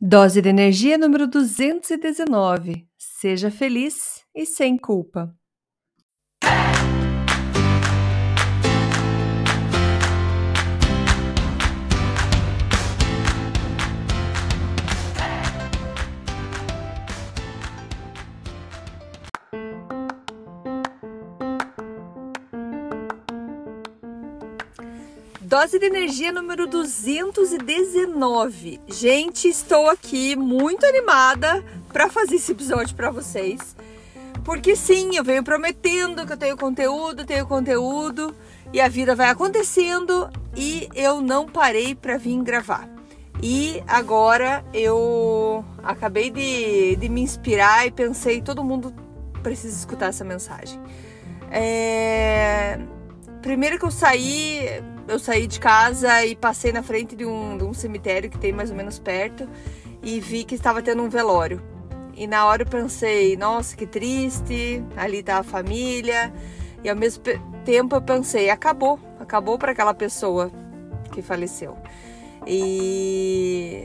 Dose de energia número 219. Seja feliz e sem culpa. Dose de energia número 219. Gente, estou aqui muito animada para fazer esse episódio para vocês. Porque sim, eu venho prometendo que eu tenho conteúdo, tenho conteúdo e a vida vai acontecendo e eu não parei para vir gravar. E agora eu acabei de, de me inspirar e pensei, todo mundo precisa escutar essa mensagem. É... Primeiro que eu saí, eu saí de casa e passei na frente de um, de um cemitério que tem mais ou menos perto e vi que estava tendo um velório. E na hora eu pensei, nossa, que triste, ali tá a família. E ao mesmo tempo eu pensei, acabou, acabou para aquela pessoa que faleceu. E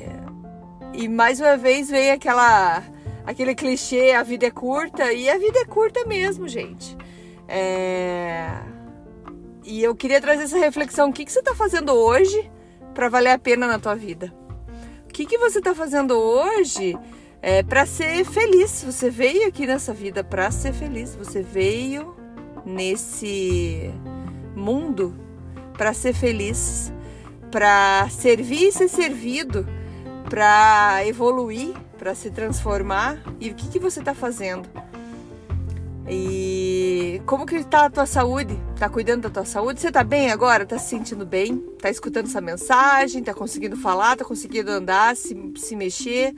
e mais uma vez veio aquela aquele clichê, a vida é curta, e a vida é curta mesmo, gente. É e eu queria trazer essa reflexão. O que, que você está fazendo hoje para valer a pena na tua vida? O que, que você está fazendo hoje é, para ser feliz? Você veio aqui nessa vida para ser feliz. Você veio nesse mundo para ser feliz, para servir e ser servido, para evoluir, para se transformar. E o que, que você está fazendo? E como que tá a tua saúde? Tá cuidando da tua saúde? Você tá bem agora? Tá se sentindo bem? Tá escutando essa mensagem? Tá conseguindo falar? Tá conseguindo andar, se, se mexer?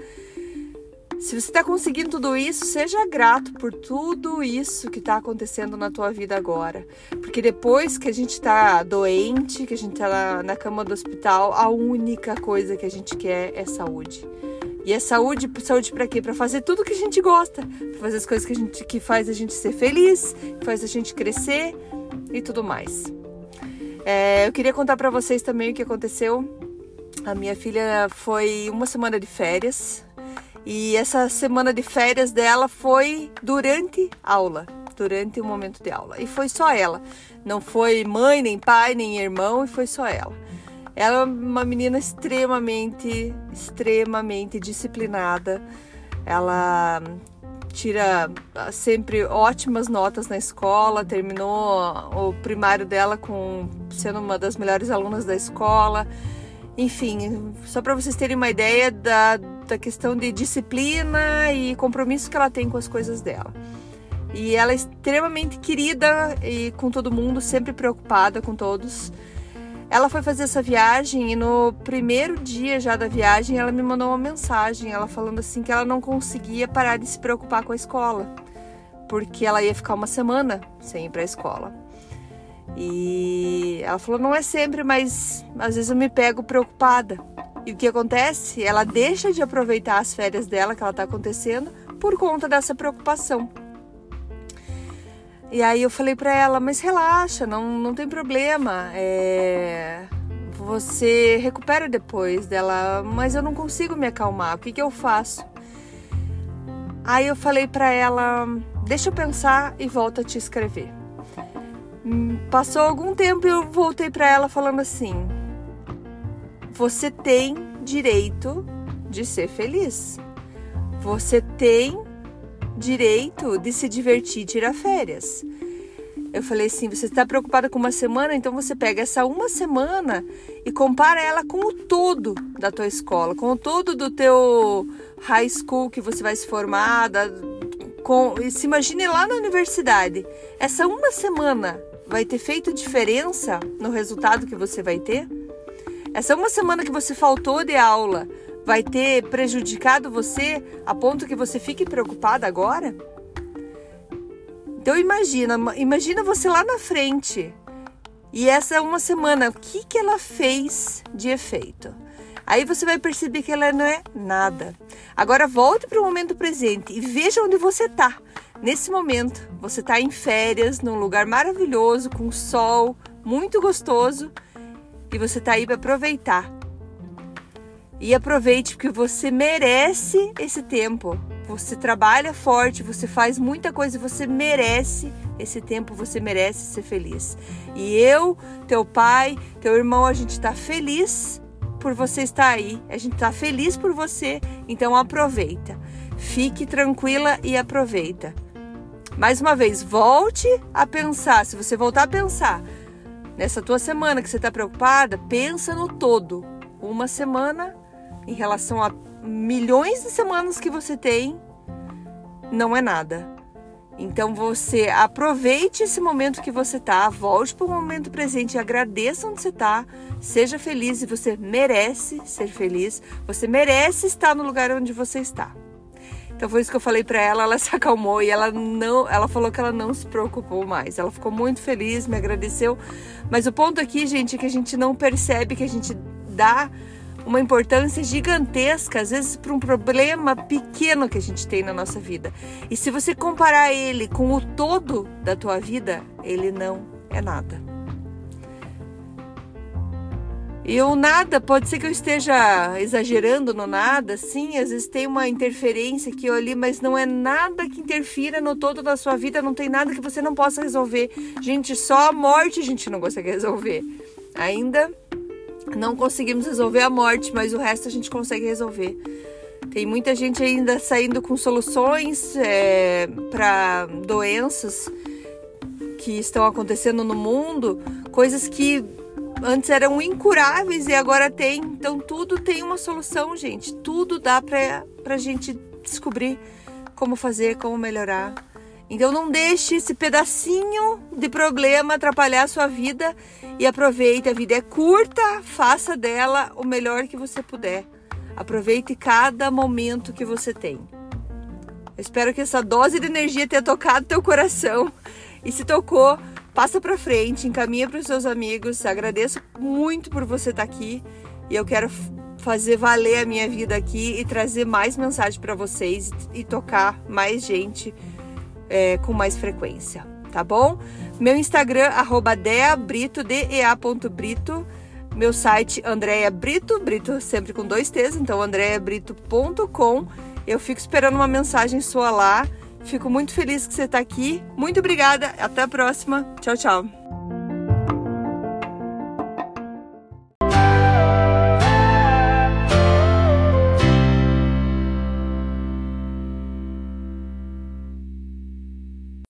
Se você está conseguindo tudo isso, seja grato por tudo isso que está acontecendo na tua vida agora. Porque depois que a gente está doente, que a gente está na cama do hospital, a única coisa que a gente quer é saúde. E é saúde, saúde para quê? Para fazer tudo que a gente gosta, pra fazer as coisas que a gente que faz a gente ser feliz, faz a gente crescer e tudo mais. É, eu queria contar para vocês também o que aconteceu. A minha filha foi uma semana de férias e essa semana de férias dela foi durante aula, durante o momento de aula. E foi só ela. Não foi mãe, nem pai, nem irmão, e foi só ela. Ela é uma menina extremamente, extremamente disciplinada. Ela tira sempre ótimas notas na escola, terminou o primário dela com sendo uma das melhores alunas da escola. Enfim, só para vocês terem uma ideia da, da questão de disciplina e compromisso que ela tem com as coisas dela. E ela é extremamente querida e com todo mundo, sempre preocupada com todos. Ela foi fazer essa viagem e no primeiro dia já da viagem ela me mandou uma mensagem, ela falando assim que ela não conseguia parar de se preocupar com a escola, porque ela ia ficar uma semana sem ir para a escola. E ela falou: não é sempre, mas às vezes eu me pego preocupada. E o que acontece? Ela deixa de aproveitar as férias dela que ela está acontecendo por conta dessa preocupação. E aí eu falei para ela, mas relaxa, não, não tem problema. É... Você recupera depois dela, mas eu não consigo me acalmar. O que, que eu faço? Aí eu falei para ela, deixa eu pensar e volto a te escrever. Passou algum tempo e eu voltei para ela falando assim: Você tem direito de ser feliz. Você tem direito de se divertir e tirar férias. Eu falei assim: você está preocupada com uma semana, então você pega essa uma semana e compara ela com o todo da tua escola, com o todo do teu high school que você vai se formar, da, com, se imagine lá na universidade. Essa uma semana vai ter feito diferença no resultado que você vai ter? Essa uma semana que você faltou de aula vai ter prejudicado você a ponto que você fique preocupada agora? Então imagina, imagina você lá na frente. E essa uma semana, o que que ela fez de efeito? Aí você vai perceber que ela não é nada. Agora volte para o momento presente e veja onde você está. Nesse momento, você está em férias, num lugar maravilhoso, com sol, muito gostoso, e você está aí para aproveitar E aproveite porque você merece esse tempo. Você trabalha forte, você faz muita coisa, você merece esse tempo, você merece ser feliz. E eu, teu pai, teu irmão, a gente está feliz por você estar aí. A gente está feliz por você, então aproveita. Fique tranquila e aproveita. Mais uma vez, volte a pensar. Se você voltar a pensar nessa tua semana que você está preocupada, pensa no todo. Uma semana em relação a milhões de semanas que você tem, não é nada. Então você aproveite esse momento que você tá, volte para o momento presente, agradeça onde você tá, seja feliz e você merece ser feliz, você merece estar no lugar onde você está. Então foi isso que eu falei para ela, ela se acalmou e ela não, ela falou que ela não se preocupou mais. Ela ficou muito feliz, me agradeceu. Mas o ponto aqui, gente, é que a gente não percebe que a gente dá uma importância gigantesca, às vezes, para um problema pequeno que a gente tem na nossa vida. E se você comparar ele com o todo da tua vida, ele não é nada. E o nada, pode ser que eu esteja exagerando no nada, sim, às vezes tem uma interferência aqui ou ali, mas não é nada que interfira no todo da sua vida, não tem nada que você não possa resolver. Gente, só a morte a gente não consegue resolver. Ainda não conseguimos resolver a morte, mas o resto a gente consegue resolver. Tem muita gente ainda saindo com soluções é, para doenças que estão acontecendo no mundo, coisas que antes eram incuráveis e agora tem. Então tudo tem uma solução, gente. Tudo dá para a gente descobrir como fazer, como melhorar. Então não deixe esse pedacinho de problema atrapalhar a sua vida e aproveite. A vida é curta, faça dela o melhor que você puder. Aproveite cada momento que você tem. Eu espero que essa dose de energia tenha tocado teu coração. E se tocou, passa para frente, encaminha para os seus amigos. Agradeço muito por você estar aqui e eu quero fazer valer a minha vida aqui e trazer mais mensagem para vocês e tocar mais gente é, com mais frequência, tá bom? Meu Instagram, arroba deabrito, dea.brito. Meu site, Andréia Brito, Brito sempre com dois T's, então andreabrito.com. Eu fico esperando uma mensagem sua lá. Fico muito feliz que você está aqui. Muito obrigada. Até a próxima. Tchau, tchau.